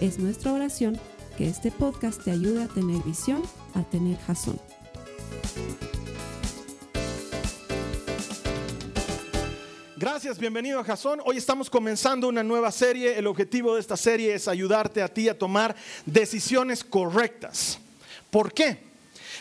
Es nuestra oración que este podcast te ayude a tener visión, a tener jazón. Gracias, bienvenido a Jason. Hoy estamos comenzando una nueva serie. El objetivo de esta serie es ayudarte a ti a tomar decisiones correctas. ¿Por qué?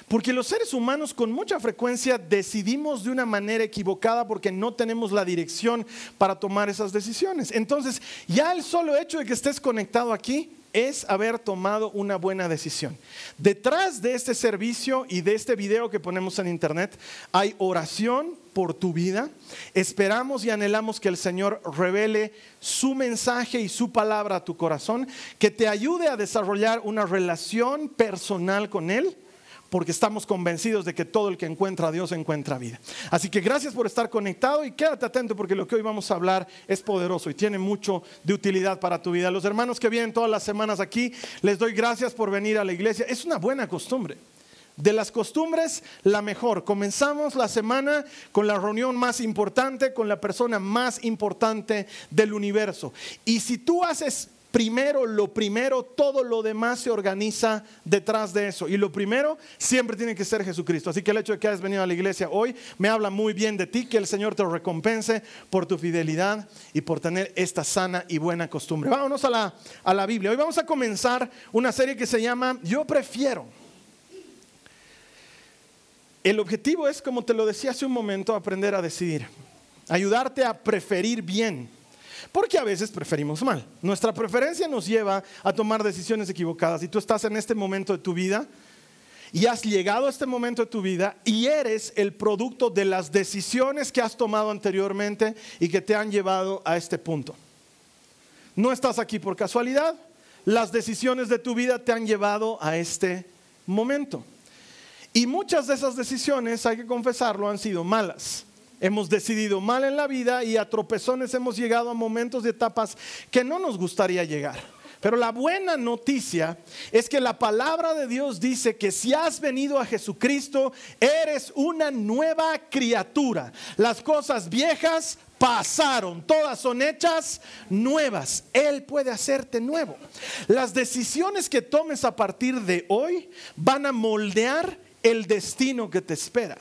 Porque los seres humanos con mucha frecuencia decidimos de una manera equivocada porque no tenemos la dirección para tomar esas decisiones. Entonces, ya el solo hecho de que estés conectado aquí es haber tomado una buena decisión. Detrás de este servicio y de este video que ponemos en internet hay oración por tu vida. Esperamos y anhelamos que el Señor revele su mensaje y su palabra a tu corazón, que te ayude a desarrollar una relación personal con Él porque estamos convencidos de que todo el que encuentra a Dios encuentra vida. Así que gracias por estar conectado y quédate atento porque lo que hoy vamos a hablar es poderoso y tiene mucho de utilidad para tu vida. Los hermanos que vienen todas las semanas aquí, les doy gracias por venir a la iglesia. Es una buena costumbre. De las costumbres, la mejor. Comenzamos la semana con la reunión más importante, con la persona más importante del universo. Y si tú haces primero lo primero, todo lo demás se organiza detrás de eso. Y lo primero siempre tiene que ser Jesucristo. Así que el hecho de que hayas venido a la iglesia hoy me habla muy bien de ti, que el Señor te recompense por tu fidelidad y por tener esta sana y buena costumbre. Vámonos a la, a la Biblia. Hoy vamos a comenzar una serie que se llama Yo prefiero. El objetivo es, como te lo decía hace un momento, aprender a decidir, ayudarte a preferir bien porque a veces preferimos mal. Nuestra preferencia nos lleva a tomar decisiones equivocadas. Y tú estás en este momento de tu vida y has llegado a este momento de tu vida y eres el producto de las decisiones que has tomado anteriormente y que te han llevado a este punto. No estás aquí por casualidad. Las decisiones de tu vida te han llevado a este momento. Y muchas de esas decisiones, hay que confesarlo, han sido malas. Hemos decidido mal en la vida y a tropezones hemos llegado a momentos de etapas que no nos gustaría llegar. Pero la buena noticia es que la palabra de Dios dice que si has venido a Jesucristo, eres una nueva criatura. Las cosas viejas pasaron, todas son hechas nuevas. Él puede hacerte nuevo. Las decisiones que tomes a partir de hoy van a moldear el destino que te espera.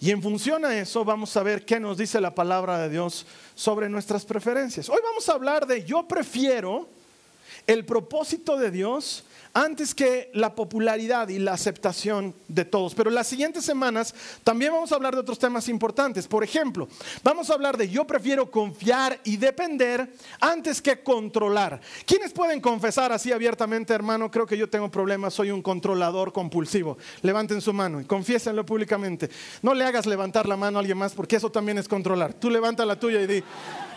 Y en función a eso vamos a ver qué nos dice la palabra de Dios sobre nuestras preferencias. Hoy vamos a hablar de yo prefiero el propósito de Dios antes que la popularidad y la aceptación de todos. Pero las siguientes semanas también vamos a hablar de otros temas importantes. Por ejemplo, vamos a hablar de yo prefiero confiar y depender antes que controlar. ¿Quiénes pueden confesar así abiertamente, hermano? Creo que yo tengo problemas, soy un controlador compulsivo. Levanten su mano y confiésenlo públicamente. No le hagas levantar la mano a alguien más porque eso también es controlar. Tú levanta la tuya y di,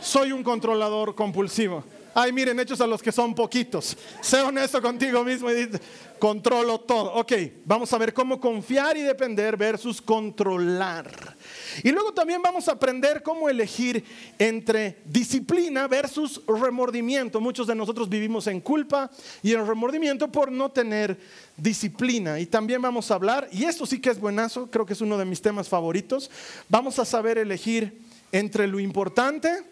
soy un controlador compulsivo. Ay, miren, hechos a los que son poquitos. Sé honesto contigo mismo y dice, controlo todo. Ok, vamos a ver cómo confiar y depender versus controlar. Y luego también vamos a aprender cómo elegir entre disciplina versus remordimiento. Muchos de nosotros vivimos en culpa y en remordimiento por no tener disciplina. Y también vamos a hablar, y esto sí que es buenazo, creo que es uno de mis temas favoritos, vamos a saber elegir entre lo importante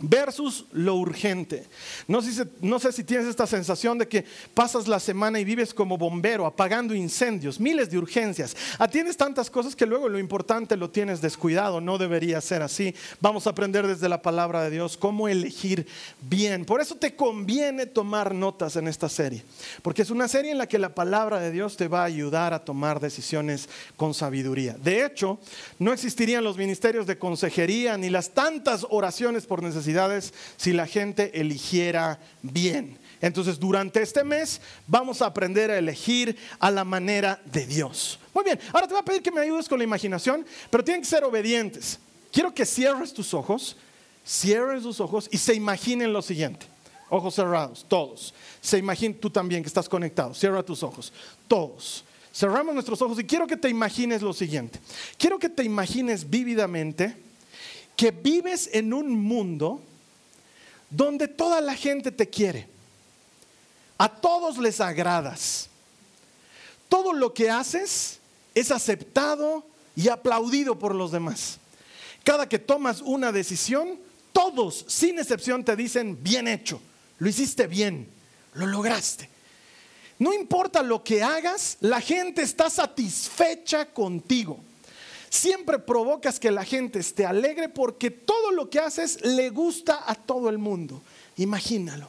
versus lo urgente. No sé, si tienes esta sensación de que pasas la semana y vives como bombero, apagando incendios, miles de urgencias. Atiendes tantas cosas que luego lo importante lo tienes descuidado. No debería ser así. Vamos a aprender desde la palabra de Dios cómo elegir bien. Por eso te conviene tomar notas en esta serie. Porque es una serie en la que la palabra de Dios te va a ayudar a tomar decisiones con sabiduría. De hecho, no existirían los ministerios de consejería ni las tantas oraciones por necesidad si la gente eligiera bien. Entonces, durante este mes vamos a aprender a elegir a la manera de Dios. Muy bien, ahora te voy a pedir que me ayudes con la imaginación, pero tienen que ser obedientes. Quiero que cierres tus ojos, cierres tus ojos y se imaginen lo siguiente. Ojos cerrados, todos. Se imagina tú también que estás conectado. Cierra tus ojos, todos. Cerramos nuestros ojos y quiero que te imagines lo siguiente. Quiero que te imagines vívidamente que vives en un mundo donde toda la gente te quiere. A todos les agradas. Todo lo que haces es aceptado y aplaudido por los demás. Cada que tomas una decisión, todos, sin excepción, te dicen, bien hecho, lo hiciste bien, lo lograste. No importa lo que hagas, la gente está satisfecha contigo. Siempre provocas que la gente esté alegre porque todo lo que haces le gusta a todo el mundo. Imagínalo,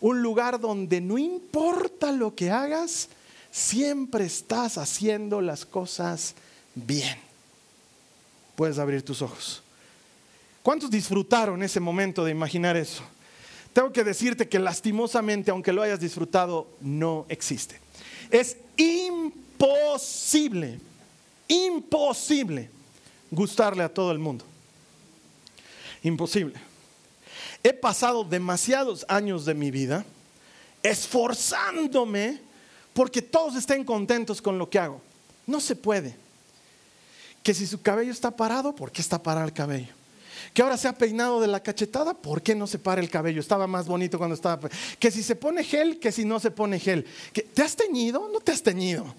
un lugar donde no importa lo que hagas, siempre estás haciendo las cosas bien. Puedes abrir tus ojos. ¿Cuántos disfrutaron ese momento de imaginar eso? tengo que decirte que lastimosamente, aunque lo hayas disfrutado, no existe. Es imposible, imposible gustarle a todo el mundo. Imposible. He pasado demasiados años de mi vida esforzándome porque todos estén contentos con lo que hago. No se puede. Que si su cabello está parado, ¿por qué está parado el cabello? que ahora se ha peinado de la cachetada, ¿por qué no se para el cabello? Estaba más bonito cuando estaba. Que si se pone gel, que si no se pone gel. ¿Te has teñido? No te has teñido.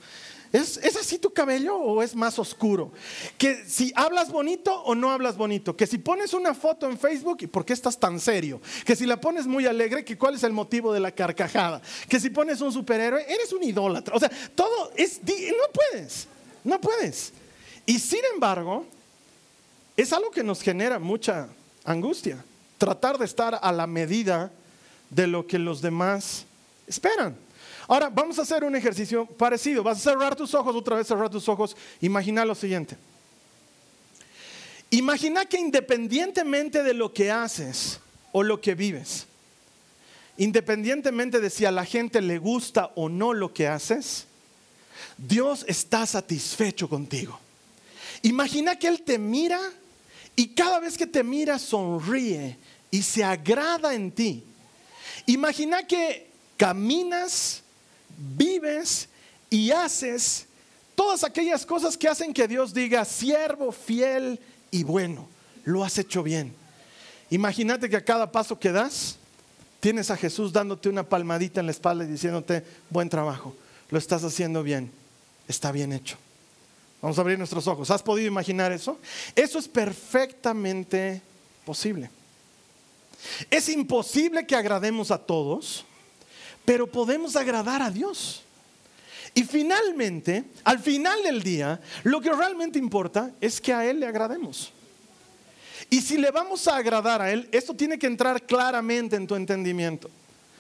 ¿Es, ¿Es, así tu cabello o es más oscuro? Que si hablas bonito o no hablas bonito. Que si pones una foto en Facebook, ¿y por qué estás tan serio? Que si la pones muy alegre, que cuál es el motivo de la carcajada. Que si pones un superhéroe, eres un idólatra. O sea, todo es... No puedes, no puedes. Y sin embargo, es algo que nos genera mucha angustia. Tratar de estar a la medida de lo que los demás esperan. Ahora, vamos a hacer un ejercicio parecido. Vas a cerrar tus ojos, otra vez cerrar tus ojos. Imagina lo siguiente. Imagina que independientemente de lo que haces o lo que vives, independientemente de si a la gente le gusta o no lo que haces, Dios está satisfecho contigo. Imagina que Él te mira y cada vez que te mira sonríe y se agrada en ti. Imagina que caminas, vives y haces todas aquellas cosas que hacen que Dios diga, siervo fiel y bueno, lo has hecho bien. Imagínate que a cada paso que das, tienes a Jesús dándote una palmadita en la espalda y diciéndote, buen trabajo, lo estás haciendo bien, está bien hecho. Vamos a abrir nuestros ojos. ¿Has podido imaginar eso? Eso es perfectamente posible. Es imposible que agrademos a todos, pero podemos agradar a Dios. Y finalmente, al final del día, lo que realmente importa es que a Él le agrademos. Y si le vamos a agradar a Él, esto tiene que entrar claramente en tu entendimiento.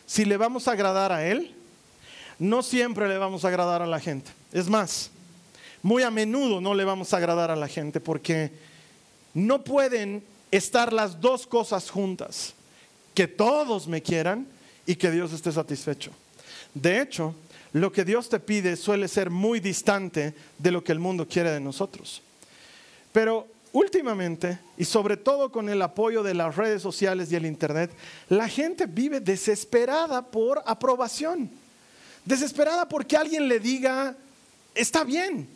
Si le vamos a agradar a Él, no siempre le vamos a agradar a la gente. Es más, muy a menudo no le vamos a agradar a la gente porque no pueden estar las dos cosas juntas, que todos me quieran y que Dios esté satisfecho. De hecho, lo que Dios te pide suele ser muy distante de lo que el mundo quiere de nosotros. Pero últimamente, y sobre todo con el apoyo de las redes sociales y el Internet, la gente vive desesperada por aprobación, desesperada porque alguien le diga, está bien,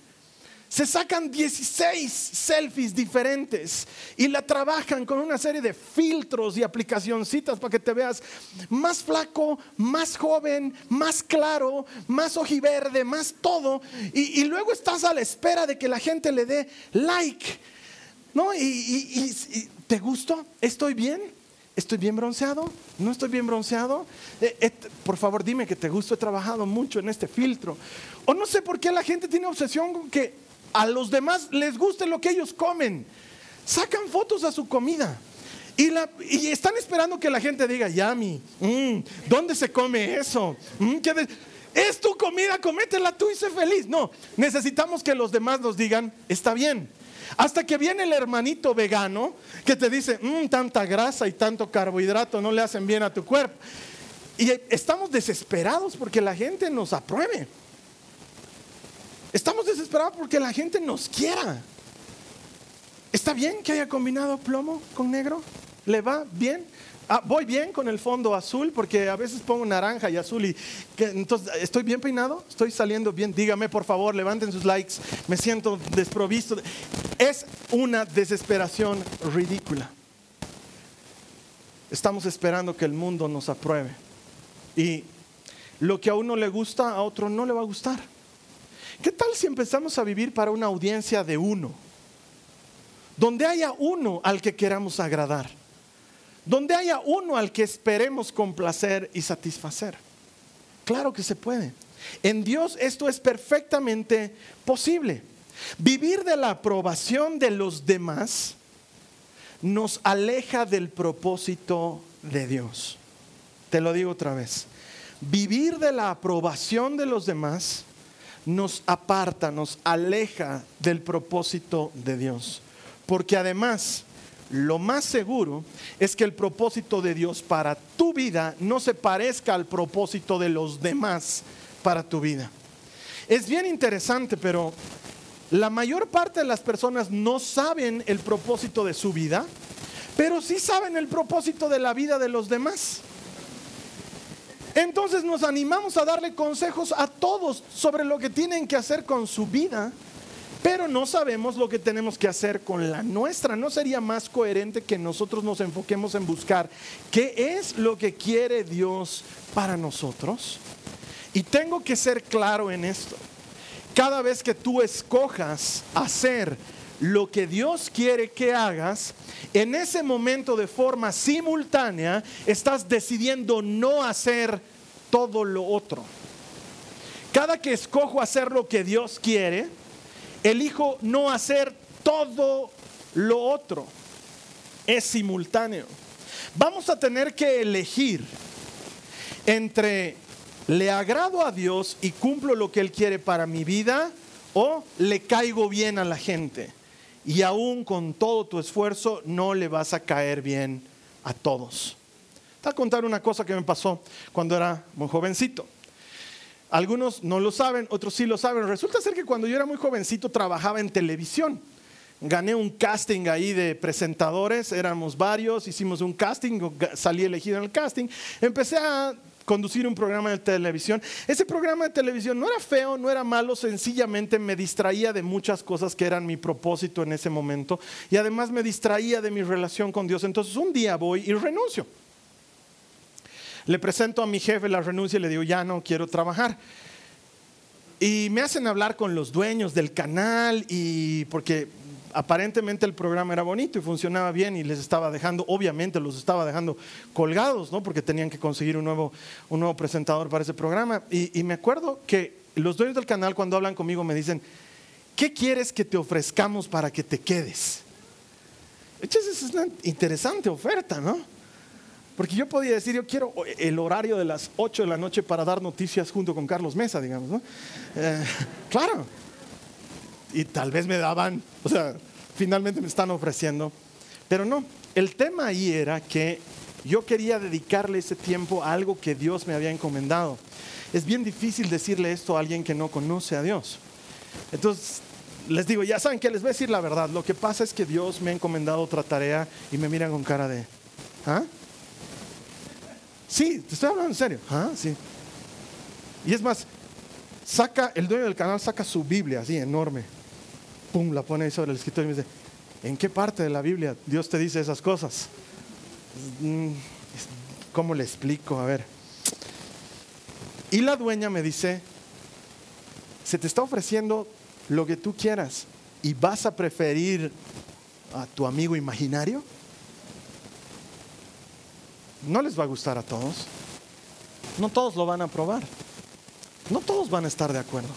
se sacan 16 selfies diferentes y la trabajan con una serie de filtros y aplicacioncitas para que te veas más flaco, más joven, más claro, más ojiverde, más todo. Y, luego estás a la espera de que la gente le dé like. ¿No? Y, ¿te gustó? ¿Estoy bien? ¿Estoy bien bronceado? ¿No estoy bien bronceado? Eh, eh, por favor, dime que te gustó. He trabajado mucho en este filtro. O no sé por qué la gente tiene obsesión con que a los demás les guste lo que ellos comen. Sacan fotos a su comida. Y, están esperando que la gente diga, Yami, mm, ¿dónde se come eso? Mm, es tu comida, cométela tú y sé feliz. No, necesitamos que los demás nos digan, está bien. Hasta que viene el hermanito vegano que te dice, mm, tanta grasa y tanto carbohidrato no le hacen bien a tu cuerpo. Y estamos desesperados porque la gente nos apruebe. Estamos desesperados porque la gente nos quiera. ¿Está bien que haya combinado plomo con negro? ¿Le va bien? Ah, voy bien con el fondo azul porque a veces pongo naranja y azul y entonces estoy bien peinado, estoy saliendo bien. Dígame por favor, levanten sus likes. Me siento desprovisto. Es una desesperación ridícula. Estamos esperando que el mundo nos apruebe y lo que a uno le gusta a otro no le va a gustar. ¿Qué tal si empezamos a vivir para una audiencia de uno? Donde haya uno al que queramos agradar donde haya uno al que esperemos complacer y satisfacer. Claro que se puede. En Dios esto es perfectamente posible. Vivir de la aprobación de los demás nos aleja del propósito de Dios. Te lo digo otra vez. Vivir de la aprobación de los demás nos aparta, nos aleja del propósito de Dios. Porque además lo más seguro es que el propósito de Dios para tu vida no se parezca al propósito de los demás para tu vida. Es bien interesante, pero la mayor parte de las personas no saben el propósito de su vida, pero sí saben el propósito de la vida de los demás. Entonces nos animamos a darle consejos a todos sobre lo que tienen que hacer con su vida pero no sabemos lo que tenemos que hacer con la nuestra. ¿No sería más coherente que nosotros nos enfoquemos en buscar qué es lo que quiere Dios para nosotros? Y tengo que ser claro en esto. Cada vez que tú escojas hacer lo que Dios quiere que hagas, en ese momento de forma simultánea estás decidiendo no hacer todo lo otro. Cada que escojo hacer lo que Dios quiere, elijo no hacer todo lo otro. Es simultáneo. Vamos a tener que elegir entre le agrado a Dios y cumplo lo que Él quiere para mi vida o le caigo bien a la gente. Y aún con todo tu esfuerzo no le vas a caer bien a todos. Te voy a contar una cosa que me pasó cuando era muy jovencito. Algunos no lo saben, otros sí lo saben. Resulta ser que cuando yo era muy jovencito trabajaba en televisión. Gané un casting ahí de presentadores, éramos varios, hicimos un casting, salí elegido en el casting. Empecé a conducir un programa de televisión. Ese programa de televisión no era feo, no era malo, sencillamente me distraía de muchas cosas que eran mi propósito en ese momento y además me distraía de mi relación con Dios. Entonces un día voy y renuncio. Le presento a mi jefe la renuncia y le digo, ya no quiero trabajar. Y me hacen hablar con los dueños del canal y porque aparentemente el programa era bonito y funcionaba bien y les estaba dejando, obviamente los estaba dejando colgados, ¿no? Porque tenían que conseguir un nuevo, un nuevo presentador para ese programa. Y, me acuerdo que los dueños del canal cuando hablan conmigo me dicen, ¿qué quieres que te ofrezcamos para que te quedes? es una interesante oferta, ¿no? Porque yo podía decir, yo quiero el horario de las 8 de la noche para dar noticias junto con Carlos Mesa, digamos, ¿no? Eh, claro. Y tal vez me daban, o sea, finalmente me están ofreciendo. Pero no, el tema ahí era que yo quería dedicarle ese tiempo a algo que Dios me había encomendado. Es bien difícil decirle esto a alguien que no conoce a Dios. Entonces, les digo, ya saben que les voy a decir la verdad. Lo que pasa es que Dios me ha encomendado otra tarea y me miran con cara de, ¿ah? Sí, te estoy hablando en serio. Ah, sí. Y es más, saca, el dueño del canal saca su Biblia así enorme. Pum, la pone ahí sobre el escritorio y me dice, ¿en qué parte de la Biblia Dios te dice esas cosas? Mm, ¿Cómo le explico? A ver. Y la dueña me dice, se te está ofreciendo lo que tú quieras y vas a preferir a tu amigo imaginario no les va a gustar a todos. No todos lo van a aprobar. No todos van a estar de acuerdo.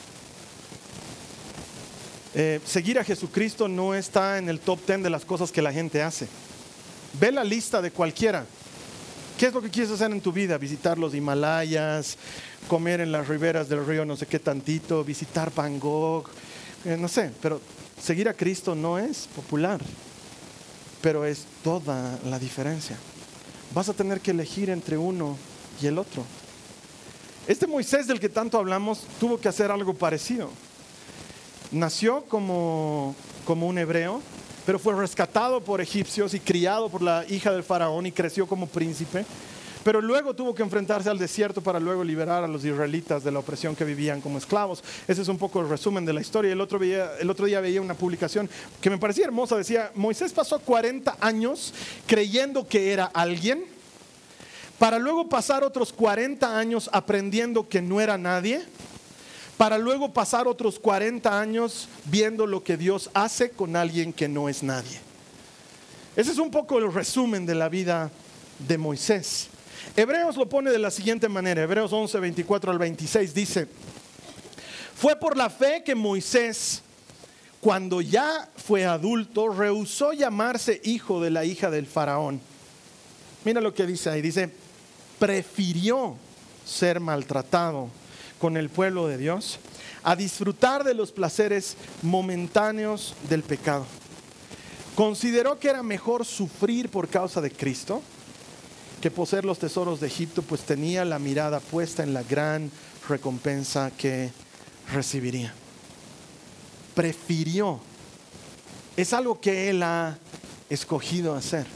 Eh, seguir a Jesucristo no está en el top 10 de las cosas que la gente hace. Ve la lista de cualquiera. ¿Qué es lo que quieres hacer en tu vida? Visitar los Himalayas, comer en las riberas del río no sé qué tantito, visitar Gogh, eh, no sé, pero seguir a Cristo no es popular, pero es toda la diferencia vas a tener que elegir entre uno y el otro. Este Moisés del que tanto hablamos tuvo que hacer algo parecido. Nació como, como un hebreo, pero fue rescatado por egipcios y criado por la hija del faraón y creció como príncipe. Pero luego tuvo que enfrentarse al desierto para luego liberar a los israelitas de la opresión que vivían como esclavos. Ese es un poco el resumen de la historia. El otro, el otro día veía una publicación que me parecía hermosa. Decía, Moisés pasó 40 años creyendo que era alguien, para luego pasar otros 40 años aprendiendo que no era nadie, para luego pasar otros 40 años viendo lo que Dios hace con alguien que no es nadie. Ese es un poco el resumen de la vida de Moisés. Hebreos lo pone de la siguiente manera, Hebreos 11, 24 al 26 dice, fue por la fe que Moisés, cuando ya fue adulto, rehusó llamarse hijo de la hija del faraón. Mira lo que dice ahí, dice, prefirió ser maltratado con el pueblo de Dios a disfrutar de los placeres momentáneos del pecado. Consideró que era mejor sufrir por causa de Cristo que poseer los tesoros de Egipto, pues tenía la mirada puesta en la gran recompensa que recibiría. Prefirió. Es algo que él ha escogido hacer.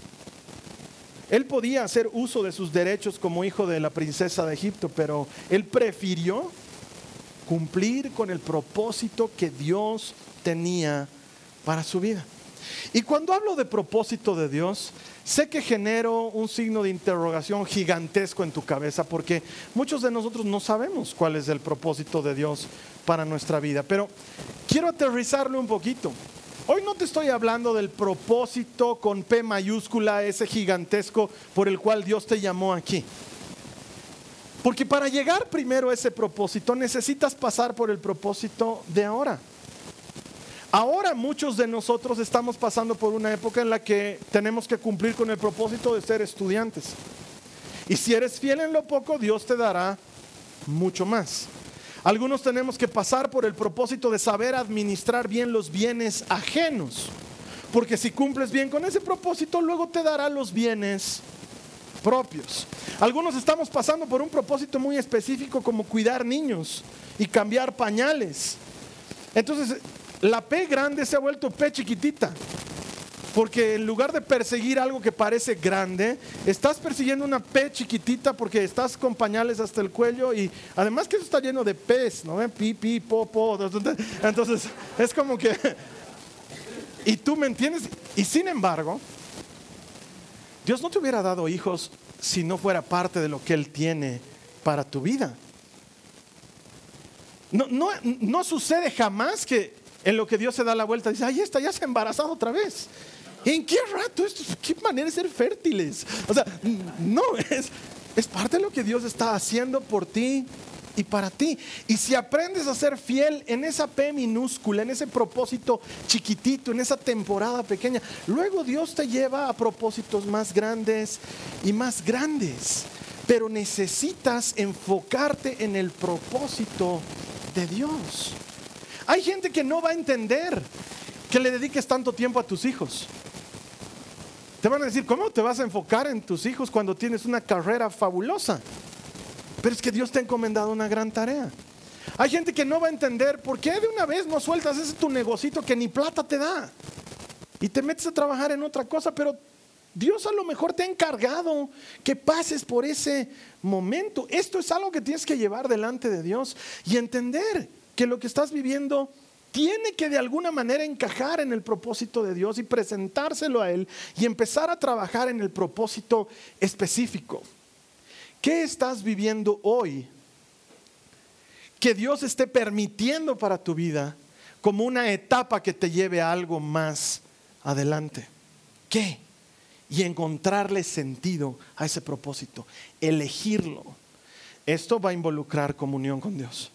Él podía hacer uso de sus derechos como hijo de la princesa de Egipto, pero él prefirió cumplir con el propósito que Dios tenía para su vida. Y cuando hablo de propósito de Dios, Sé que genero un signo de interrogación gigantesco en tu cabeza porque muchos de nosotros no sabemos cuál es el propósito de Dios para nuestra vida, pero quiero aterrizarlo un poquito. Hoy no te estoy hablando del propósito con P mayúscula, ese gigantesco por el cual Dios te llamó aquí. Porque para llegar primero a ese propósito necesitas pasar por el propósito de ahora. Ahora muchos de nosotros estamos pasando por una época en la que tenemos que cumplir con el propósito de ser estudiantes. Y si eres fiel en lo poco, Dios te dará mucho más. Algunos tenemos que pasar por el propósito de saber administrar bien los bienes ajenos. Porque si cumples bien con ese propósito, luego te dará los bienes propios. Algunos estamos pasando por un propósito muy específico como cuidar niños y cambiar pañales. Entonces, la P grande se ha vuelto P chiquitita. Porque en lugar de perseguir algo que parece grande, estás persiguiendo una P chiquitita porque estás con pañales hasta el cuello y además que eso está lleno de P's, ¿no? Pi, pi, po, po. Entonces, es como que... Y tú me entiendes. Y sin embargo, Dios no te hubiera dado hijos si no fuera parte de lo que Él tiene para tu vida. No, no, no sucede jamás que en lo que Dios se da la vuelta, dice, ahí está, ya se ha embarazado otra vez. ¿En qué rato? Esto, ¿Qué manera de ser fértiles? O sea, no, es, es parte de lo que Dios está haciendo por ti y para ti. Y si aprendes a ser fiel en esa P minúscula, en ese propósito chiquitito, en esa temporada pequeña, luego Dios te lleva a propósitos más grandes y más grandes. Pero necesitas enfocarte en el propósito de Dios. Hay gente que no va a entender que le dediques tanto tiempo a tus hijos. Te van a decir, ¿cómo te vas a enfocar en tus hijos cuando tienes una carrera fabulosa? Pero es que Dios te ha encomendado una gran tarea. Hay gente que no va a entender por qué de una vez no sueltas ese tu negocito que ni plata te da y te metes a trabajar en otra cosa, pero Dios a lo mejor te ha encargado que pases por ese momento. Esto es algo que tienes que llevar delante de Dios y entender que lo que estás viviendo tiene que de alguna manera encajar en el propósito de Dios y presentárselo a Él y empezar a trabajar en el propósito específico. ¿Qué estás viviendo hoy que Dios esté permitiendo para tu vida como una etapa que te lleve a algo más adelante? ¿Qué? Y encontrarle sentido a ese propósito, elegirlo. Esto va a involucrar comunión con Dios.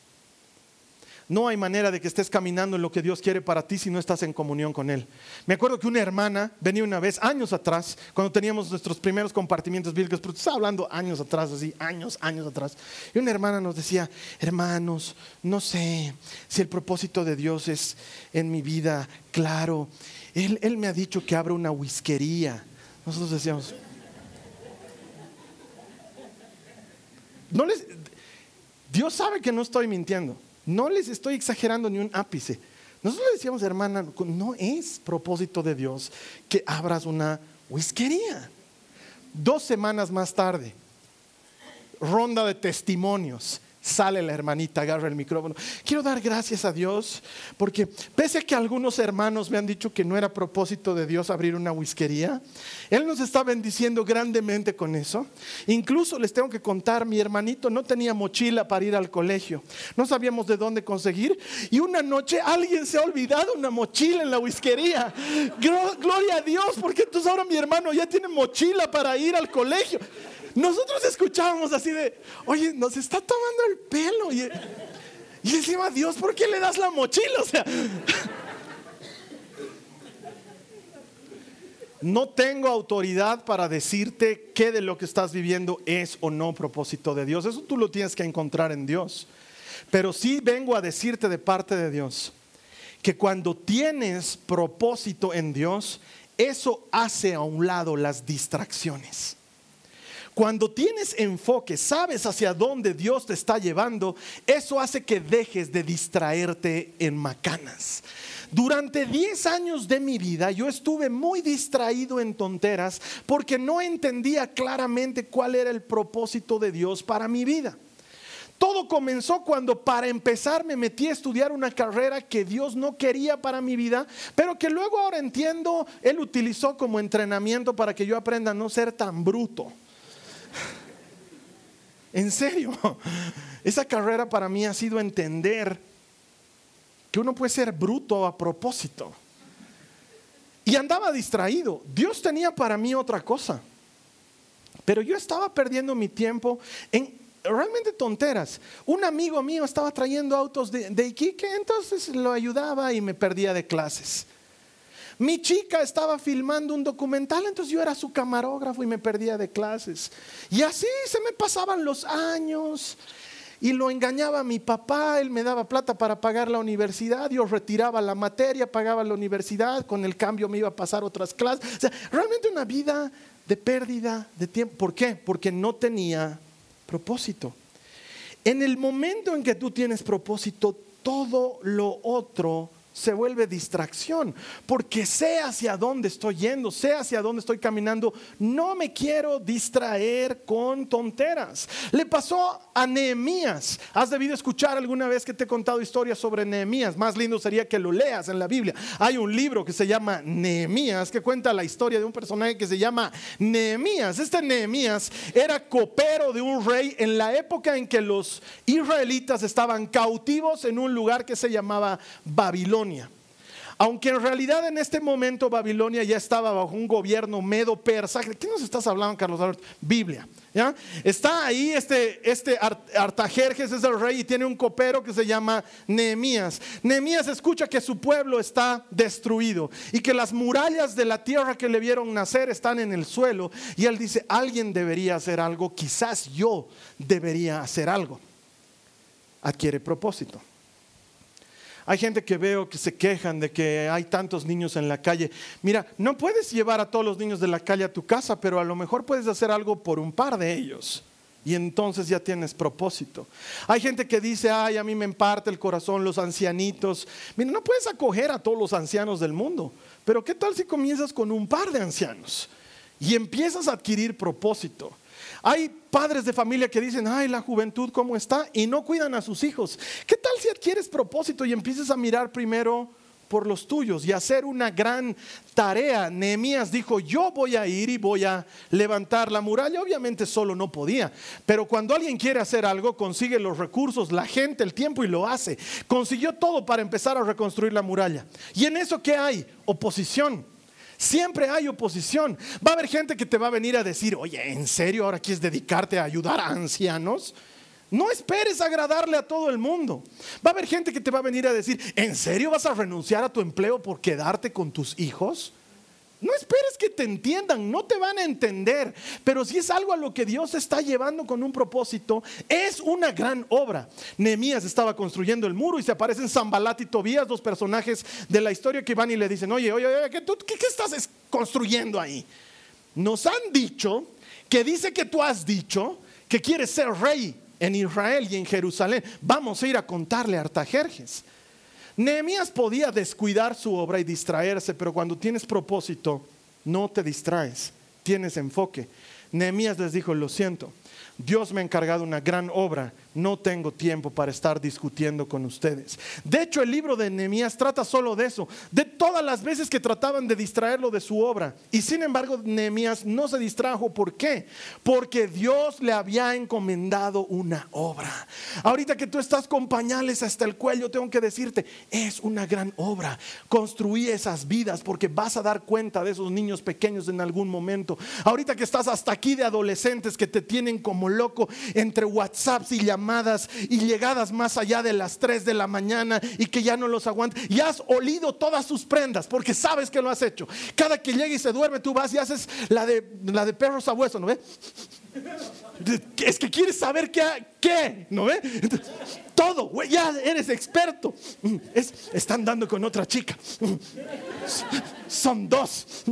No hay manera de que estés caminando en lo que Dios quiere para ti si no estás en comunión con Él. Me acuerdo que una hermana venía una vez, años atrás, cuando teníamos nuestros primeros compartimientos bíblicos, pero estaba hablando años atrás, así, años, años atrás. Y una hermana nos decía, hermanos, no sé si el propósito de Dios es en mi vida claro. Él, él me ha dicho que abra una whiskería. Nosotros decíamos, no les, Dios sabe que no estoy mintiendo. No les estoy exagerando ni un ápice. Nosotros decíamos, hermana, no es propósito de Dios que abras una whiskería. Dos semanas más tarde, ronda de testimonios. Sale la hermanita, agarra el micrófono. Quiero dar gracias a Dios porque pese a que algunos hermanos me han dicho que no era propósito de Dios abrir una whiskería, Él nos está bendiciendo grandemente con eso. Incluso les tengo que contar, mi hermanito no tenía mochila para ir al colegio. No sabíamos de dónde conseguir y una noche alguien se ha olvidado una mochila en la whiskería. Gloria a Dios porque entonces ahora mi hermano ya tiene mochila para ir al colegio. Nosotros escuchábamos así de, oye, nos está tomando el pelo. Y, y encima, Dios, ¿por qué le das la mochila? O sea, no tengo autoridad para decirte qué de lo que estás viviendo es o no propósito de Dios. Eso tú lo tienes que encontrar en Dios. Pero sí vengo a decirte de parte de Dios que cuando tienes propósito en Dios, eso hace a un lado las distracciones. Cuando tienes enfoque, sabes hacia dónde Dios te está llevando, eso hace que dejes de distraerte en macanas. Durante 10 años de mi vida yo estuve muy distraído en tonteras porque no entendía claramente cuál era el propósito de Dios para mi vida. Todo comenzó cuando para empezar me metí a estudiar una carrera que Dios no quería para mi vida, pero que luego ahora entiendo, Él utilizó como entrenamiento para que yo aprenda a no ser tan bruto. En serio, esa carrera para mí ha sido entender que uno puede ser bruto a propósito. Y andaba distraído. Dios tenía para mí otra cosa. Pero yo estaba perdiendo mi tiempo en realmente tonteras. Un amigo mío estaba trayendo autos de, de Iquique, entonces lo ayudaba y me perdía de clases. Mi chica estaba filmando un documental, entonces yo era su camarógrafo y me perdía de clases. Y así se me pasaban los años. Y lo engañaba a mi papá, él me daba plata para pagar la universidad, yo retiraba la materia, pagaba la universidad, con el cambio me iba a pasar otras clases. O sea, realmente una vida de pérdida de tiempo. ¿Por qué? Porque no tenía propósito. En el momento en que tú tienes propósito, todo lo otro se vuelve distracción, porque sé hacia dónde estoy yendo, sé hacia dónde estoy caminando, no me quiero distraer con tonteras. Le pasó a Nehemías, has debido escuchar alguna vez que te he contado historias sobre Nehemías, más lindo sería que lo leas en la Biblia. Hay un libro que se llama Nehemías, que cuenta la historia de un personaje que se llama Nehemías. Este Nehemías era copero de un rey en la época en que los israelitas estaban cautivos en un lugar que se llamaba Babilonia. Aunque en realidad en este momento Babilonia ya estaba bajo un gobierno medo persa. ¿De qué nos estás hablando, Carlos Biblia. ¿ya? Está ahí este, este Artajerjes es el rey y tiene un copero que se llama Nehemías. Nehemías escucha que su pueblo está destruido y que las murallas de la tierra que le vieron nacer están en el suelo. Y él dice, alguien debería hacer algo, quizás yo debería hacer algo. Adquiere propósito. Hay gente que veo que se quejan de que hay tantos niños en la calle. Mira, no puedes llevar a todos los niños de la calle a tu casa, pero a lo mejor puedes hacer algo por un par de ellos. Y entonces ya tienes propósito. Hay gente que dice, ay, a mí me emparte el corazón los ancianitos. Mira, no puedes acoger a todos los ancianos del mundo, pero ¿qué tal si comienzas con un par de ancianos y empiezas a adquirir propósito? Hay padres de familia que dicen, ay, la juventud, ¿cómo está? Y no cuidan a sus hijos. ¿Qué tal si adquieres propósito y empiezas a mirar primero por los tuyos y hacer una gran tarea? Nehemías dijo, yo voy a ir y voy a levantar la muralla. Obviamente solo no podía, pero cuando alguien quiere hacer algo, consigue los recursos, la gente, el tiempo y lo hace. Consiguió todo para empezar a reconstruir la muralla. ¿Y en eso qué hay? Oposición. Siempre hay oposición. Va a haber gente que te va a venir a decir, oye, ¿en serio ahora quieres dedicarte a ayudar a ancianos? No esperes agradarle a todo el mundo. Va a haber gente que te va a venir a decir, ¿en serio vas a renunciar a tu empleo por quedarte con tus hijos? No esperes que te entiendan, no te van a entender, pero si es algo a lo que Dios está llevando con un propósito, es una gran obra. Nehemías estaba construyendo el muro y se aparecen Zambalat y Tobías, dos personajes de la historia que van y le dicen, oye, oye, oye, ¿qué, qué estás construyendo ahí? Nos han dicho que dice que tú has dicho que quieres ser rey en Israel y en Jerusalén. Vamos a ir a contarle a Artajerjes. Nehemías podía descuidar su obra y distraerse, pero cuando tienes propósito, no te distraes, tienes enfoque. Nehemías les dijo, lo siento, Dios me ha encargado una gran obra, no tengo tiempo para estar discutiendo con ustedes. De hecho, el libro de Nehemías trata solo de eso, de todas las veces que trataban de distraerlo de su obra. Y sin embargo, Nehemías no se distrajo. ¿Por qué? Porque Dios le había encomendado una obra. Ahorita que tú estás con pañales hasta el cuello, tengo que decirte, es una gran obra. Construí esas vidas porque vas a dar cuenta de esos niños pequeños en algún momento. Ahorita que estás hasta aquí de adolescentes que te tienen como loco entre WhatsApps y llamadas y llegadas más allá de las 3 de la mañana y que ya no los aguantas. Y has olido todas sus prendas porque sabes que lo has hecho. Cada que llega y se duerme, tú vas y haces la de, la de perros a hueso, ¿no ve? Es que quieres saber qué, qué ¿no ve? Todo, ya eres experto. están dando con otra chica. Son dos.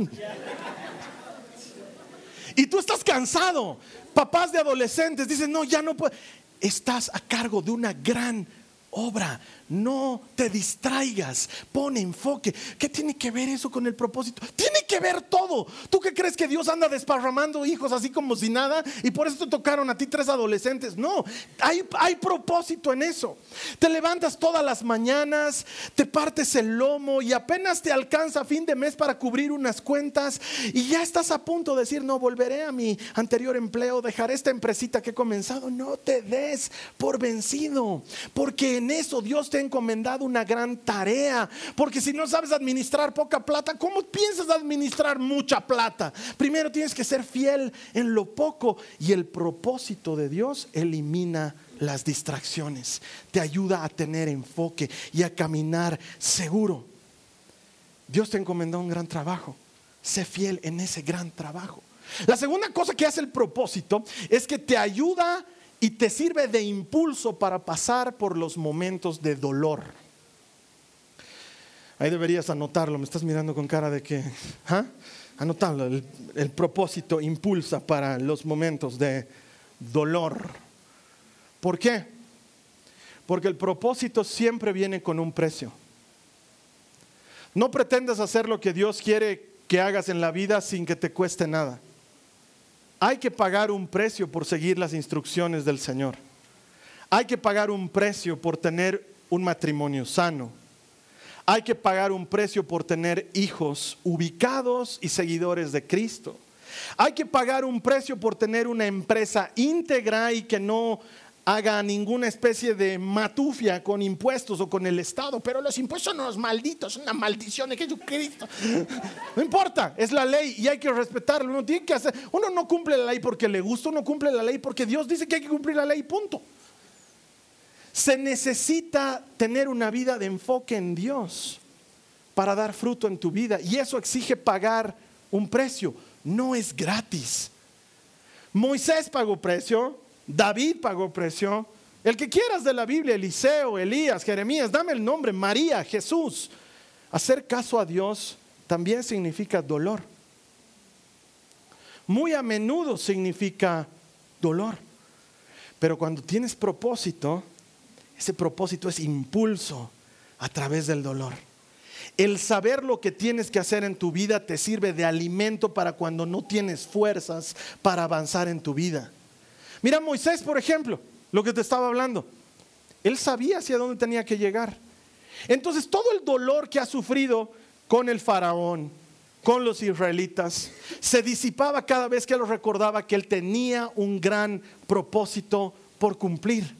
Y tú estás cansado. Papás de adolescentes dicen, no, ya no puedo estás a cargo de una gran obra. No te distraigas, pon enfoque. ¿Qué tiene que ver eso con el propósito? Tiene que ver todo. ¿Tú qué crees que Dios anda desparramando hijos así como si nada? Y por eso te tocaron a ti tres adolescentes. No, hay, hay propósito en eso. Te levantas todas las mañanas, te partes el lomo y apenas te alcanza fin de mes para cubrir unas cuentas y ya estás a punto de decir, no, volveré a mi anterior empleo, dejaré esta empresita que he comenzado. No te des por vencido, porque en eso Dios te encomendado una gran tarea. Porque si no sabes administrar poca plata, ¿cómo piensas administrar mucha plata? Primero tienes que ser fiel en lo poco y el propósito de Dios elimina las distracciones, te ayuda a tener enfoque y a caminar seguro. Dios te encomendó un gran trabajo. Sé fiel en ese gran trabajo. La segunda cosa que hace el propósito es que te ayuda y te sirve de impulso para pasar por los momentos de dolor. Ahí deberías anotarlo, me estás mirando con cara de que, ¿ah? Anotarlo, el, el propósito impulsa para los momentos de dolor. ¿Por qué? Porque el propósito siempre viene con un precio. No pretendas hacer lo que Dios quiere que hagas en la vida sin que te cueste nada. Hay que pagar un precio por seguir las instrucciones del Señor. Hay que pagar un precio por tener un matrimonio sano. Hay que pagar un precio por tener hijos ubicados y seguidores de Cristo. Hay que pagar un precio por tener una empresa íntegra y que no haga ninguna especie de matufia con impuestos o con el Estado, pero los impuestos son los malditos, son una maldición de Jesucristo. No importa, es la ley y hay que respetarlo. Uno tiene que hacer, uno no cumple la ley porque le gusta, uno cumple la ley porque Dios dice que hay que cumplir la ley, punto. Se necesita tener una vida de enfoque en Dios para dar fruto en tu vida y eso exige pagar un precio, no es gratis. Moisés pagó precio, David pagó precio. El que quieras de la Biblia, Eliseo, Elías, Jeremías, dame el nombre, María, Jesús. Hacer caso a Dios también significa dolor. Muy a menudo significa dolor. Pero cuando tienes propósito, ese propósito es impulso a través del dolor. El saber lo que tienes que hacer en tu vida te sirve de alimento para cuando no tienes fuerzas para avanzar en tu vida. Mira Moisés, por ejemplo, lo que te estaba hablando. Él sabía hacia dónde tenía que llegar. Entonces todo el dolor que ha sufrido con el faraón, con los israelitas, se disipaba cada vez que lo recordaba que él tenía un gran propósito por cumplir.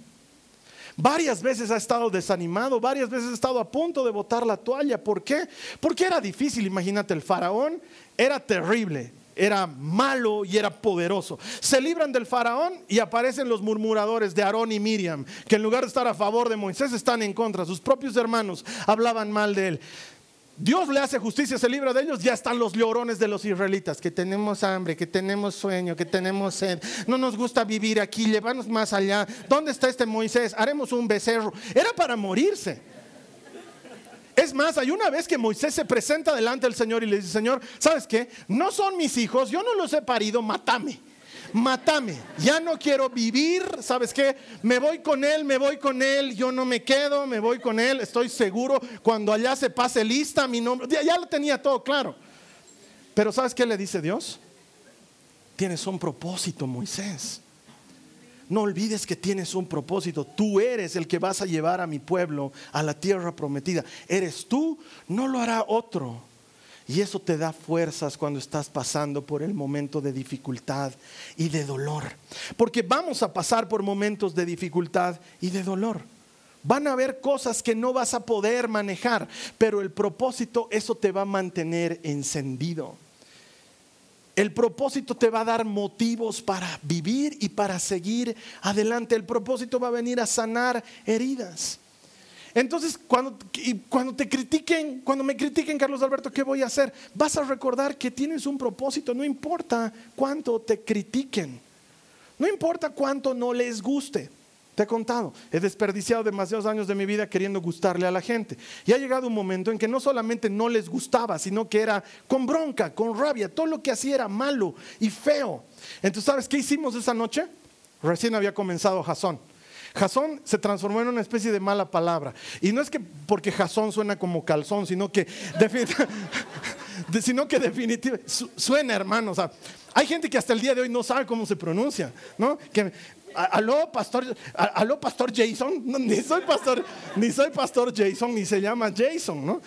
Varias veces ha estado desanimado, varias veces ha estado a punto de botar la toalla. ¿Por qué? Porque era difícil, imagínate, el faraón era terrible era malo y era poderoso. Se libran del faraón y aparecen los murmuradores de Aarón y Miriam, que en lugar de estar a favor de Moisés están en contra. Sus propios hermanos hablaban mal de él. Dios le hace justicia, se libra de ellos, ya están los llorones de los israelitas, que tenemos hambre, que tenemos sueño, que tenemos sed, no nos gusta vivir aquí, llévanos más allá. ¿Dónde está este Moisés? Haremos un becerro. Era para morirse. Es más, hay una vez que Moisés se presenta delante del Señor y le dice, Señor, ¿sabes qué? No son mis hijos, yo no los he parido, mátame. Mátame. Ya no quiero vivir. ¿Sabes qué? Me voy con él, me voy con él. Yo no me quedo, me voy con él. Estoy seguro. Cuando allá se pase lista mi nombre. Ya, ya lo tenía todo claro. Pero ¿sabes qué le dice Dios? Tienes un propósito, Moisés. No olvides que tienes un propósito. Tú eres el que vas a llevar a mi pueblo a la tierra prometida. Eres tú, no lo hará otro. Y eso te da fuerzas cuando estás pasando por el momento de dificultad y de dolor. Porque vamos a pasar por momentos de dificultad y de dolor. Van a haber cosas que no vas a poder manejar, pero el propósito, eso te va a mantener encendido. El propósito te va a dar motivos para vivir y para seguir adelante. El propósito va a venir a sanar heridas. Entonces, cuando, te critiquen, cuando me critiquen, Carlos Alberto, ¿qué voy a hacer? Vas a recordar que tienes un propósito, no importa cuánto te critiquen, no importa cuánto no les guste. Te he contado, he desperdiciado demasiados años de mi vida queriendo gustarle a la gente. Y ha llegado un momento en que no solamente no les gustaba, sino que era con bronca, con rabia. Todo lo que hacía era malo y feo. Entonces, ¿sabes qué hicimos esa noche? Recién había comenzado Jasón. Jasón se transformó en una especie de mala palabra. Y no es que porque Jasón suena como calzón, sino que, sino que definitivamente suena, hermano. hay gente que hasta el día de hoy no sabe cómo se pronuncia, ¿no? Que aló, pastor, aló, pastor Jason. ni soy pastor, ni soy pastor Jason, ni se llama Jason, ¿no?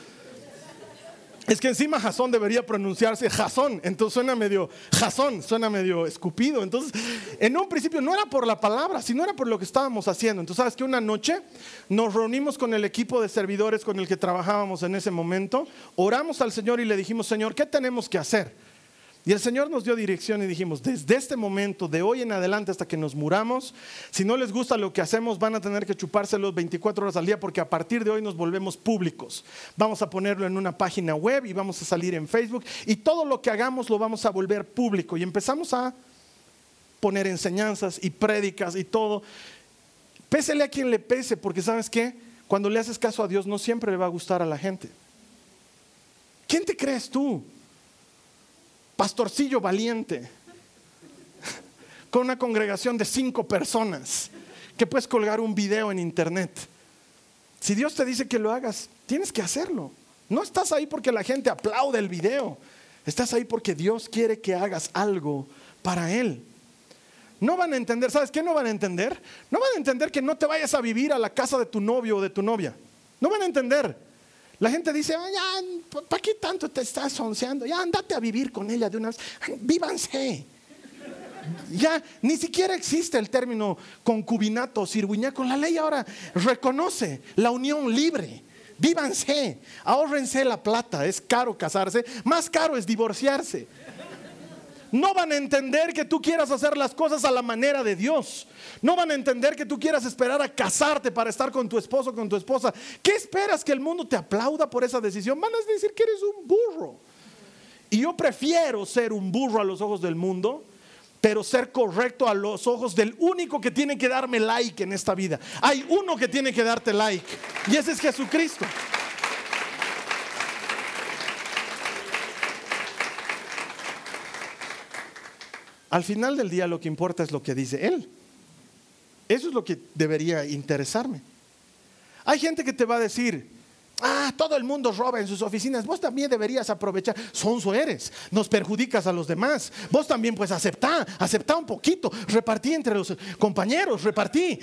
Es que encima Jasón debería pronunciarse Jasón, entonces suena medio Jasón, suena medio escupido. Entonces, en un principio no era por la palabra, sino era por lo que estábamos haciendo. Entonces, sabes que una noche nos reunimos con el equipo de servidores con el que trabajábamos en ese momento, oramos al Señor y le dijimos, Señor, ¿qué tenemos que hacer? Y el Señor nos dio dirección y dijimos, desde este momento, de hoy en adelante hasta que nos muramos, si no les gusta lo que hacemos, van a tener que chupárselos 24 horas al día porque a partir de hoy nos volvemos públicos. Vamos a ponerlo en una página web y vamos a salir en Facebook y todo lo que hagamos lo vamos a volver público. Y empezamos a poner enseñanzas y prédicas y todo. Pésele a quien le pese, porque sabes qué, cuando le haces caso a Dios no siempre le va a gustar a la gente. ¿Quién te crees tú? Pastorcillo valiente, con una congregación de cinco personas, que puedes colgar un video en internet. Si Dios te dice que lo hagas, tienes que hacerlo. No estás ahí porque la gente aplaude el video. Estás ahí porque Dios quiere que hagas algo para Él. No van a entender, ¿sabes qué no van a entender? No van a entender que no te vayas a vivir a la casa de tu novio o de tu novia. No van a entender la gente dice, ya, ¿para qué tanto te estás onceando? Ya, andate a vivir con ella de una vez. Vívanse. Ya ni siquiera existe el término concubinato o con La ley ahora reconoce la unión libre. Vívanse, ahórrense la plata. Es caro casarse, más caro es divorciarse. No van a entender que tú quieras hacer las cosas a la manera de Dios. No van a entender que tú quieras esperar a casarte para estar con tu esposo, con tu esposa. ¿Qué esperas que el mundo te aplauda por esa decisión? Van a decir que eres un burro. Y yo prefiero ser un burro a los ojos del mundo, pero ser correcto a los ojos del único que tiene que darme like en esta vida. Hay uno que tiene que darte like y ese es Jesucristo. Al final del día lo que importa es lo que dice Él. Eso es lo que debería interesarme. Hay gente que te va a decir, ah, todo el mundo roba en sus oficinas, vos también deberías aprovechar, sonso eres, nos perjudicas a los demás, vos también pues aceptá, aceptá un poquito, repartí entre los compañeros, repartí.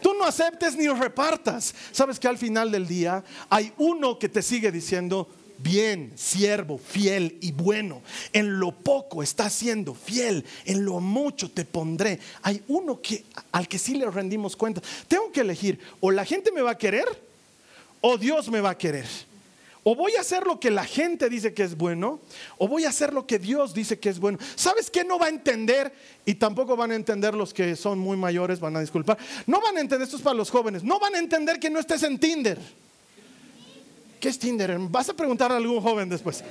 Tú no aceptes ni repartas. Sabes que al final del día hay uno que te sigue diciendo, bien, siervo, fiel y bueno. En lo poco estás siendo fiel, en lo mucho te pondré. Hay uno que al que sí le rendimos cuenta. Tengo que elegir, o la gente me va a querer o Dios me va a querer. O voy a hacer lo que la gente dice que es bueno, o voy a hacer lo que Dios dice que es bueno. ¿Sabes qué no va a entender? Y tampoco van a entender los que son muy mayores, van a disculpar. No van a entender, esto es para los jóvenes, no van a entender que no estés en Tinder. ¿Qué es Tinder? Vas a preguntar a algún joven después.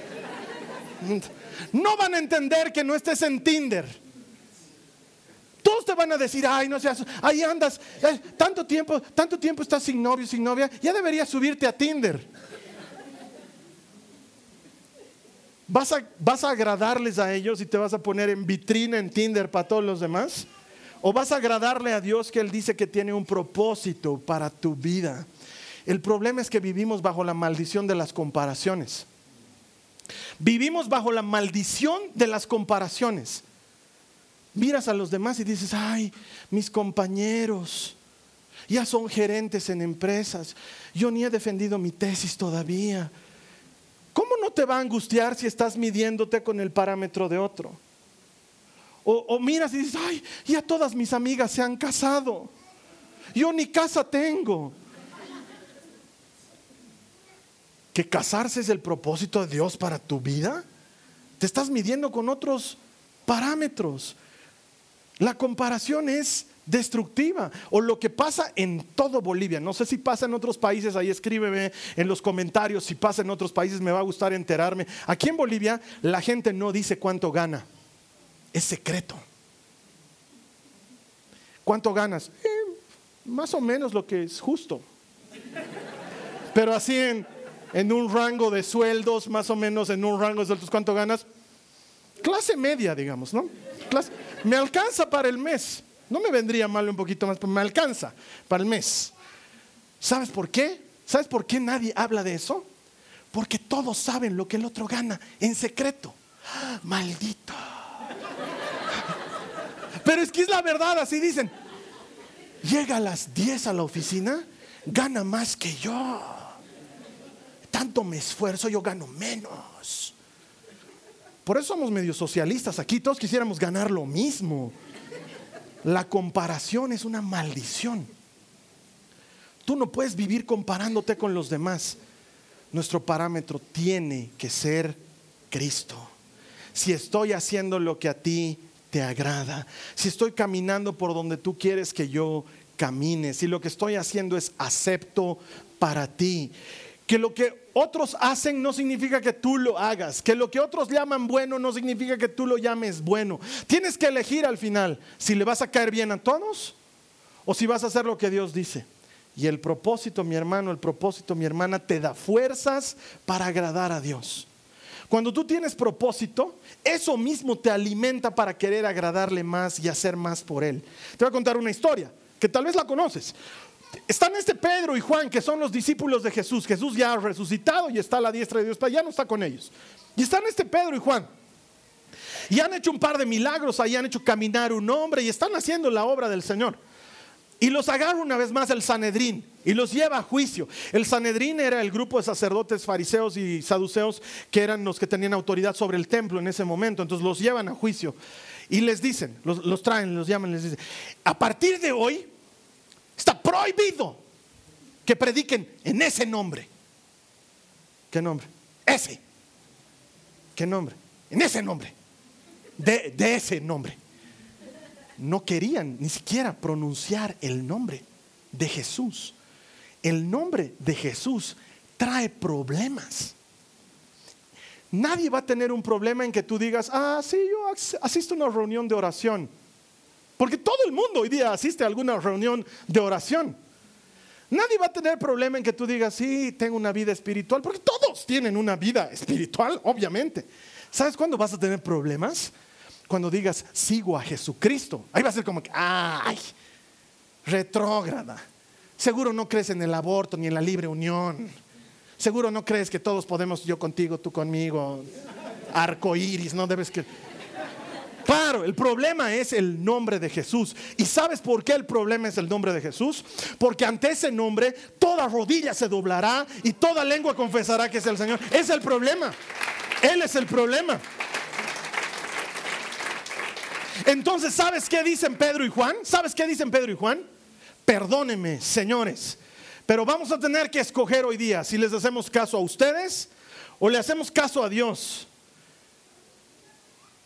No van a entender que no estés en Tinder. Todos te van a decir, ay, no seas, ahí andas, eh, tanto tiempo, tanto tiempo estás sin novio, sin novia, ya deberías subirte a Tinder. ¿Vas a, ¿Vas a agradarles a ellos y te vas a poner en vitrina en Tinder para todos los demás? ¿O vas a agradarle a Dios que Él dice que tiene un propósito para tu vida? El problema es que vivimos bajo la maldición de las comparaciones. Vivimos bajo la maldición de las comparaciones. Miras a los demás y dices, ay, mis compañeros ya son gerentes en empresas. Yo ni he defendido mi tesis todavía. ¿Cómo no te va a angustiar si estás midiéndote con el parámetro de otro? O, miras y dices, ay, ya todas mis amigas se han casado. Yo ni casa tengo. ¿Que casarse es el propósito de Dios para tu vida? Te estás midiendo con otros parámetros. La comparación es destructiva. O lo que pasa en todo Bolivia. No sé si pasa en otros países, ahí escríbeme en los comentarios si pasa en otros países, me va a gustar enterarme. Aquí en Bolivia la gente no dice cuánto gana. Es secreto. ¿Cuánto ganas? Eh, más o menos lo que es justo. Pero así en, en un rango de sueldos, más o menos en un rango de sueldos, ¿cuánto ganas? Clase media, digamos, ¿no? me alcanza para el mes. No me vendría mal un poquito más, pero me alcanza para el mes. ¿Sabes por qué? ¿Sabes por qué nadie habla de eso? Porque todos saben lo que el otro gana en secreto. Maldito. Pero es que es la verdad, así dicen. Llega a las 10 a la oficina, gana más que yo. Tanto me esfuerzo, yo gano menos. Por eso somos medio socialistas aquí, todos quisiéramos ganar lo mismo. La comparación es una maldición. Tú no puedes vivir comparándote con los demás. Nuestro parámetro tiene que ser Cristo. Si estoy haciendo lo que a ti te agrada, si estoy caminando por donde tú quieres que yo camine, si lo que estoy haciendo es acepto para ti, que lo que otros hacen no significa que tú lo hagas, que lo que otros llaman bueno no significa que tú lo llames bueno. Tienes que elegir al final si le vas a caer bien a todos o si vas a hacer lo que Dios dice. Y el propósito, mi hermano, el propósito, mi hermana, te da fuerzas para agradar a Dios. Cuando tú tienes propósito, eso mismo te alimenta para querer agradarle más y hacer más por Él. Te voy a contar una historia que tal vez la conoces. Están este Pedro y Juan, que son los discípulos de Jesús. Jesús ya ha resucitado y está a la diestra de Dios, pero ya no está con ellos. Y están este Pedro y Juan. Y han hecho un par de milagros, ahí han hecho caminar un hombre y están haciendo la obra del Señor. Y los agarra una vez más el Sanedrín y los lleva a juicio. El Sanedrín era el grupo de sacerdotes fariseos y saduceos que eran los que tenían autoridad sobre el templo en ese momento. Entonces los llevan a juicio y les dicen, los, los traen, los llaman, les dicen, a partir de hoy Está prohibido que prediquen en ese nombre. ¿Qué nombre? Ese. ¿Qué nombre? En ese nombre. De, ese nombre. No querían ni siquiera pronunciar el nombre de Jesús. El nombre de Jesús trae problemas. Nadie va a tener un problema en que tú digas, ah, sí, yo asisto a una reunión de oración. Porque todo el mundo hoy día asiste a alguna reunión de oración. Nadie va a tener problema en que tú digas, sí, tengo una vida espiritual, porque todos tienen una vida espiritual, obviamente. ¿Sabes cuándo vas a tener problemas? Cuando digas, sigo a Jesucristo. Ahí va a ser como que, ay, retrógrada. Seguro no crees en el aborto ni en la libre unión. Seguro no crees que todos podemos, yo contigo, tú conmigo, arco iris, no debes que. Claro, el problema es el nombre de Jesús. ¿Y sabes por qué el problema es el nombre de Jesús? Porque ante ese nombre toda rodilla se doblará y toda lengua confesará que es el Señor. Es el problema. Él es el problema. Entonces, ¿sabes qué dicen Pedro y Juan? ¿Sabes qué dicen Pedro y Juan? Perdónenme, señores, pero vamos a tener que escoger hoy día si les hacemos caso a ustedes o le hacemos caso a Dios.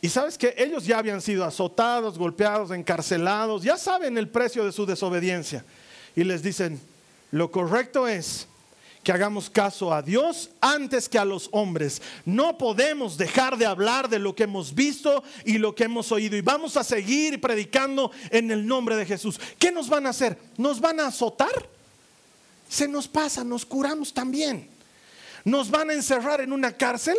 Y sabes que ellos ya habían sido azotados, golpeados, encarcelados, ya saben el precio de su desobediencia. Y les dicen, lo correcto es que hagamos caso a Dios antes que a los hombres. No podemos dejar de hablar de lo que hemos visto y lo que hemos oído. Y vamos a seguir predicando en el nombre de Jesús. ¿Qué nos van a hacer? ¿Nos van a azotar? Se nos pasa, nos curamos también. ¿Nos van a encerrar en una cárcel?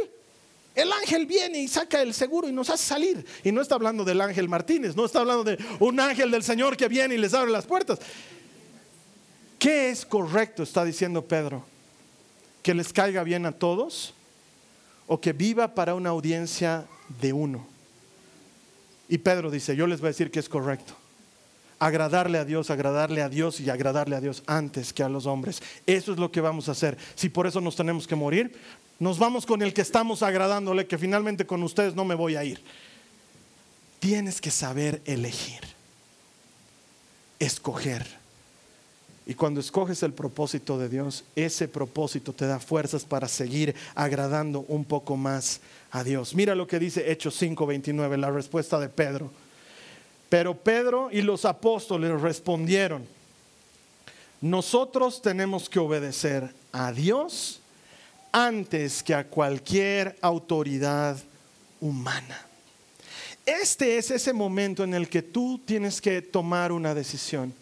El ángel viene y saca el seguro y nos hace salir. Y no está hablando del ángel Martínez, no está hablando de un ángel del Señor que viene y les abre las puertas. ¿Qué es correcto? Está diciendo Pedro. ¿Que les caiga bien a todos? ¿O que viva para una audiencia de uno? Y Pedro dice, yo les voy a decir que es correcto. Agradarle a Dios, agradarle a Dios y agradarle a Dios antes que a los hombres. Eso es lo que vamos a hacer. Si por eso nos tenemos que morir, nos vamos con el que estamos agradándole, que finalmente con ustedes no me voy a ir. Tienes que saber elegir, escoger. Y cuando escoges el propósito de Dios, ese propósito te da fuerzas para seguir agradando un poco más a Dios. Mira lo que dice Hechos 5:29, la respuesta de Pedro. Pero Pedro y los apóstoles respondieron, nosotros tenemos que obedecer a Dios antes que a cualquier autoridad humana. Este es ese momento en el que tú tienes que tomar una decisión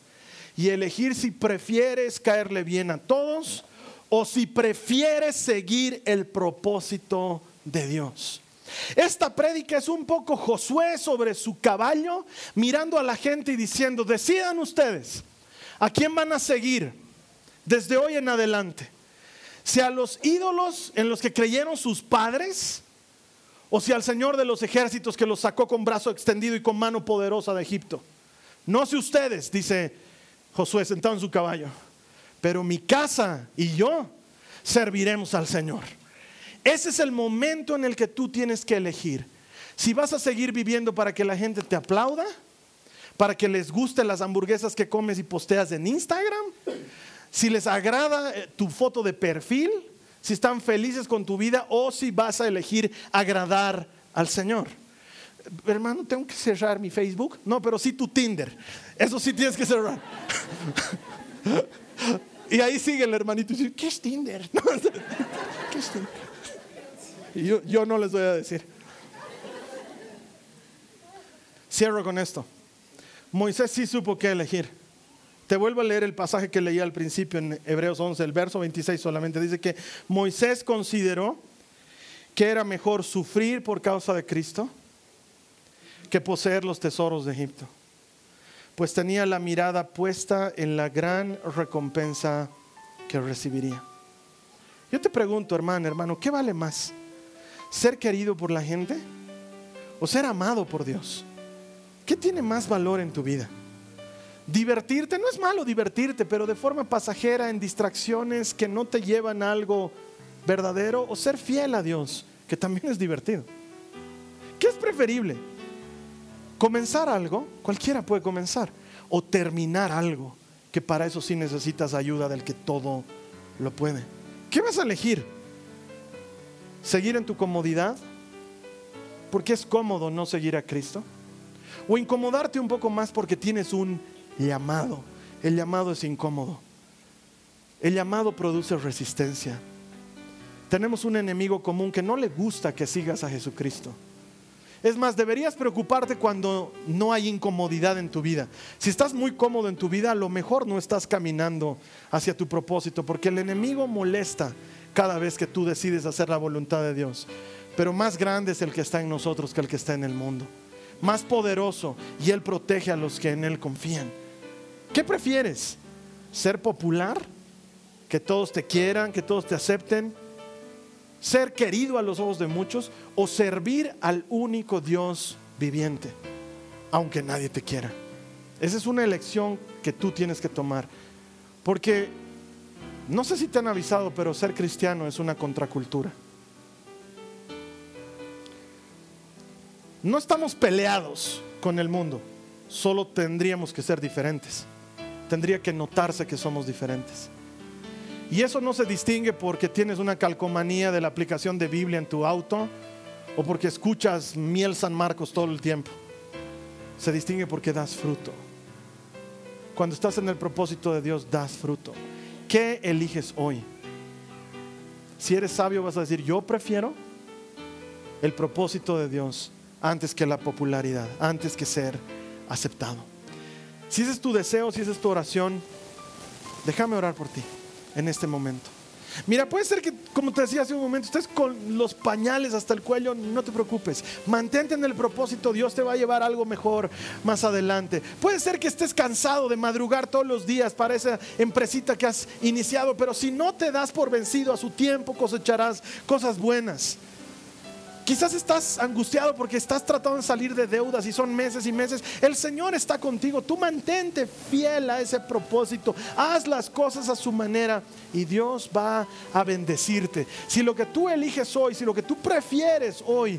y elegir si prefieres caerle bien a todos o si prefieres seguir el propósito de Dios. Esta prédica es un poco Josué sobre su caballo, mirando a la gente y diciendo, decidan ustedes, ¿a quién van a seguir desde hoy en adelante? Si a los ídolos en los que creyeron sus padres, o si al Señor de los ejércitos que los sacó con brazo extendido y con mano poderosa de Egipto. No sé ustedes, dice Josué sentado en su caballo, pero mi casa y yo serviremos al Señor. Ese es el momento en el que tú tienes que elegir. Si vas a seguir viviendo para que la gente te aplauda, para que les gusten las hamburguesas que comes y posteas en Instagram, si les agrada eh, tu foto de perfil, si están felices con tu vida o si vas a elegir agradar al Señor. Hermano, tengo que cerrar mi Facebook. No, pero sí tu Tinder. Eso sí tienes que cerrar. y ahí sigue el hermanito y ¿qué es Tinder? ¿Qué es Tinder? yo, no les voy a decir. Cierro con esto. Moisés sí supo qué elegir. Te vuelvo a leer el pasaje que leí al principio en Hebreos 11, el verso 26 solamente. Dice que Moisés consideró que era mejor sufrir por causa de Cristo que poseer los tesoros de Egipto, pues tenía la mirada puesta en la gran recompensa que recibiría. Yo te pregunto, hermano, hermano, ¿qué vale más? ser querido por la gente o ser amado por Dios? ¿Qué tiene más valor en tu vida? Divertirte, no es malo divertirte, pero de forma pasajera en distracciones que no te llevan a algo verdadero o ser fiel a Dios, que también es divertido. ¿Qué es preferible? Comenzar algo, cualquiera puede comenzar, o terminar algo, que para eso sí necesitas ayuda del que todo lo puede. ¿Qué vas a elegir? seguir en tu comodidad, porque es cómodo no seguir a Cristo, o incomodarte un poco más porque tienes un llamado. El llamado es incómodo. El llamado produce resistencia. Tenemos un enemigo común que no le gusta que sigas a Jesucristo. Es más, deberías preocuparte cuando no hay incomodidad en tu vida. Si estás muy cómodo en tu vida, a lo mejor no estás caminando hacia tu propósito, porque el enemigo molesta cada vez que tú decides hacer la voluntad de Dios. Pero más grande es el que está en nosotros que el que está en el mundo. Más poderoso y Él protege a los que en Él confían. ¿Qué prefieres? ¿Ser popular? ¿Que todos te quieran? ¿Que todos te acepten? ¿Ser querido a los ojos de muchos? ¿O servir al único Dios viviente? Aunque nadie te quiera. Esa es una elección que tú tienes que tomar. Porque no sé si te han avisado, pero ser cristiano es una contracultura. No estamos peleados con el mundo, solo tendríamos que ser diferentes. Tendría que notarse que somos diferentes. Y eso no se distingue porque tienes una calcomanía de la aplicación de Biblia en tu auto o porque escuchas miel San Marcos todo el tiempo. Se distingue porque das fruto. Cuando estás en el propósito de Dios, das fruto. ¿Qué eliges hoy? Si eres sabio vas a decir, yo prefiero el propósito de Dios antes que la popularidad, antes que ser aceptado. Si ese es tu deseo, si esa es tu oración, déjame orar por ti en este momento. Mira, puede ser que, como te decía hace un momento, estés con los pañales hasta el cuello, no te preocupes. Mantente en el propósito, Dios te va a llevar algo mejor más adelante. Puede ser que estés cansado de madrugar todos los días para esa empresita que has iniciado, pero si no te das por vencido a su tiempo, cosecharás cosas buenas. Quizás estás angustiado porque estás tratando de salir de deudas y son meses y meses. El Señor está contigo. Tú mantente fiel a ese propósito. Haz las cosas a su manera y Dios va a bendecirte. Si lo que tú eliges hoy, si lo que tú prefieres hoy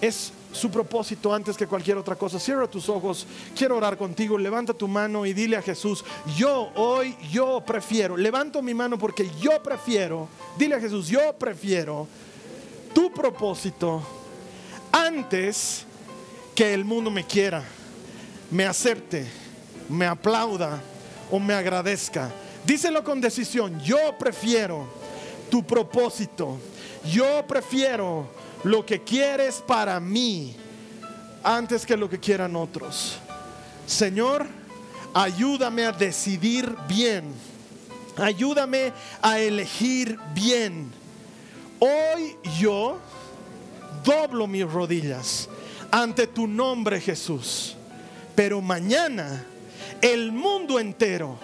es su propósito antes que cualquier otra cosa. Cierra tus ojos, quiero orar contigo, levanta tu mano y dile a Jesús, yo hoy, yo prefiero, levanto mi mano porque yo prefiero, dile a Jesús, yo prefiero tu propósito antes que el mundo me quiera, me acepte, me aplauda o me agradezca. Díselo con decisión, yo prefiero tu propósito, yo prefiero lo que quieres para mí antes que lo que quieran otros. Señor, ayúdame a decidir bien, ayúdame a elegir bien Hoy yo doblo mis rodillas ante tu nombre Jesús, pero mañana el mundo entero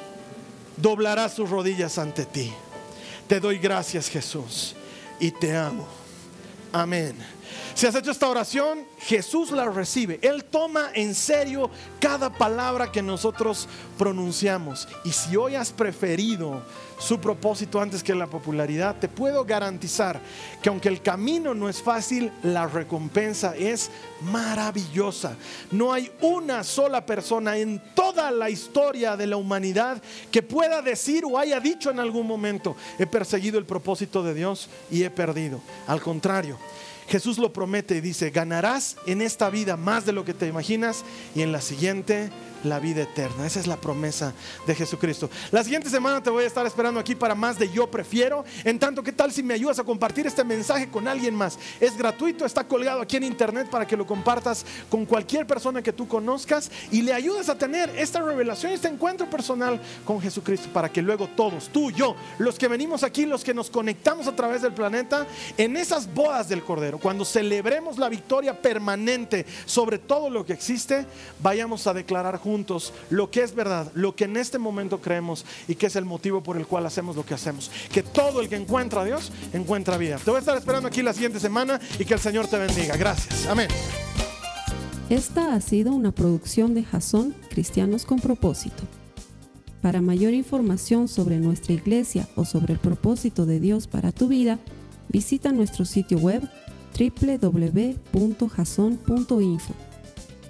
doblará sus rodillas ante ti. Te doy gracias Jesús y te amo. Amén. Si has hecho esta oración, Jesús la recibe. Él toma en serio cada palabra que nosotros pronunciamos. Y si hoy has preferido su propósito antes que la popularidad, te puedo garantizar que aunque el camino no es fácil, la recompensa es maravillosa. No hay una sola persona en toda la historia de la humanidad que pueda decir o haya dicho en algún momento, he perseguido el propósito de Dios y he perdido. Al contrario, Jesús lo promete y dice, ganarás en esta vida más de lo que te imaginas y en la siguiente la vida eterna. Esa es la promesa de Jesucristo. La siguiente semana te voy a estar esperando aquí para más de Yo Prefiero. En tanto, ¿qué tal si me ayudas a compartir este mensaje con alguien más? Es gratuito, está colgado aquí en internet para que lo compartas con cualquier persona que tú conozcas y le ayudes a tener esta revelación, este encuentro personal con Jesucristo para que luego todos, tú, yo, los que venimos aquí, los que nos conectamos a través del planeta, en esas bodas del Cordero, cuando celebremos la victoria permanente sobre todo lo que existe, vayamos a declarar juntos juntos lo que es verdad, lo que en este momento creemos y que es el motivo por el cual hacemos lo que hacemos. Que todo el que encuentra a Dios encuentra vida. Te voy a estar esperando aquí la siguiente semana y que el Señor te bendiga. Gracias. Amén. Esta ha sido una producción de Jason Cristianos con propósito. Para mayor información sobre nuestra iglesia o sobre el propósito de Dios para tu vida, visita nuestro sitio web www.jason.info.